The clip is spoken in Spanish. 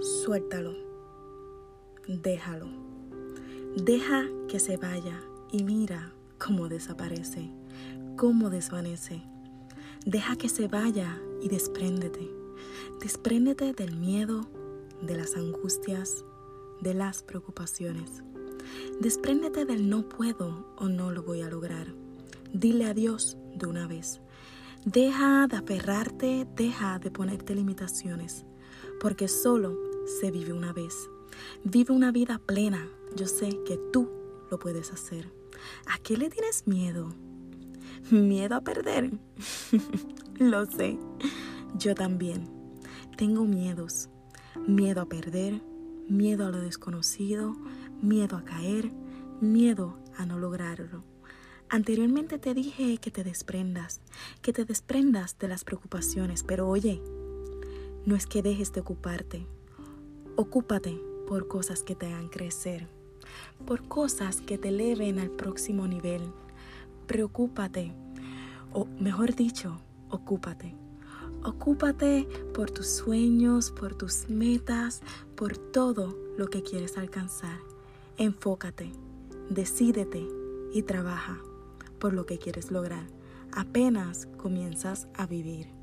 Suéltalo. Déjalo. Deja que se vaya y mira cómo desaparece, cómo desvanece. Deja que se vaya y despréndete. Despréndete del miedo, de las angustias, de las preocupaciones. Despréndete del no puedo o no lo voy a lograr. Dile adiós de una vez. Deja de aferrarte, deja de ponerte limitaciones, porque solo se vive una vez. Vive una vida plena. Yo sé que tú lo puedes hacer. ¿A qué le tienes miedo? ¿Miedo a perder? lo sé. Yo también. Tengo miedos. Miedo a perder, miedo a lo desconocido, miedo a caer, miedo a no lograrlo. Anteriormente te dije que te desprendas, que te desprendas de las preocupaciones, pero oye, no es que dejes de ocuparte. Ocúpate por cosas que te hagan crecer, por cosas que te eleven al próximo nivel. Preocúpate, o mejor dicho, ocúpate. Ocúpate por tus sueños, por tus metas, por todo lo que quieres alcanzar. Enfócate, decídete y trabaja por lo que quieres lograr. Apenas comienzas a vivir.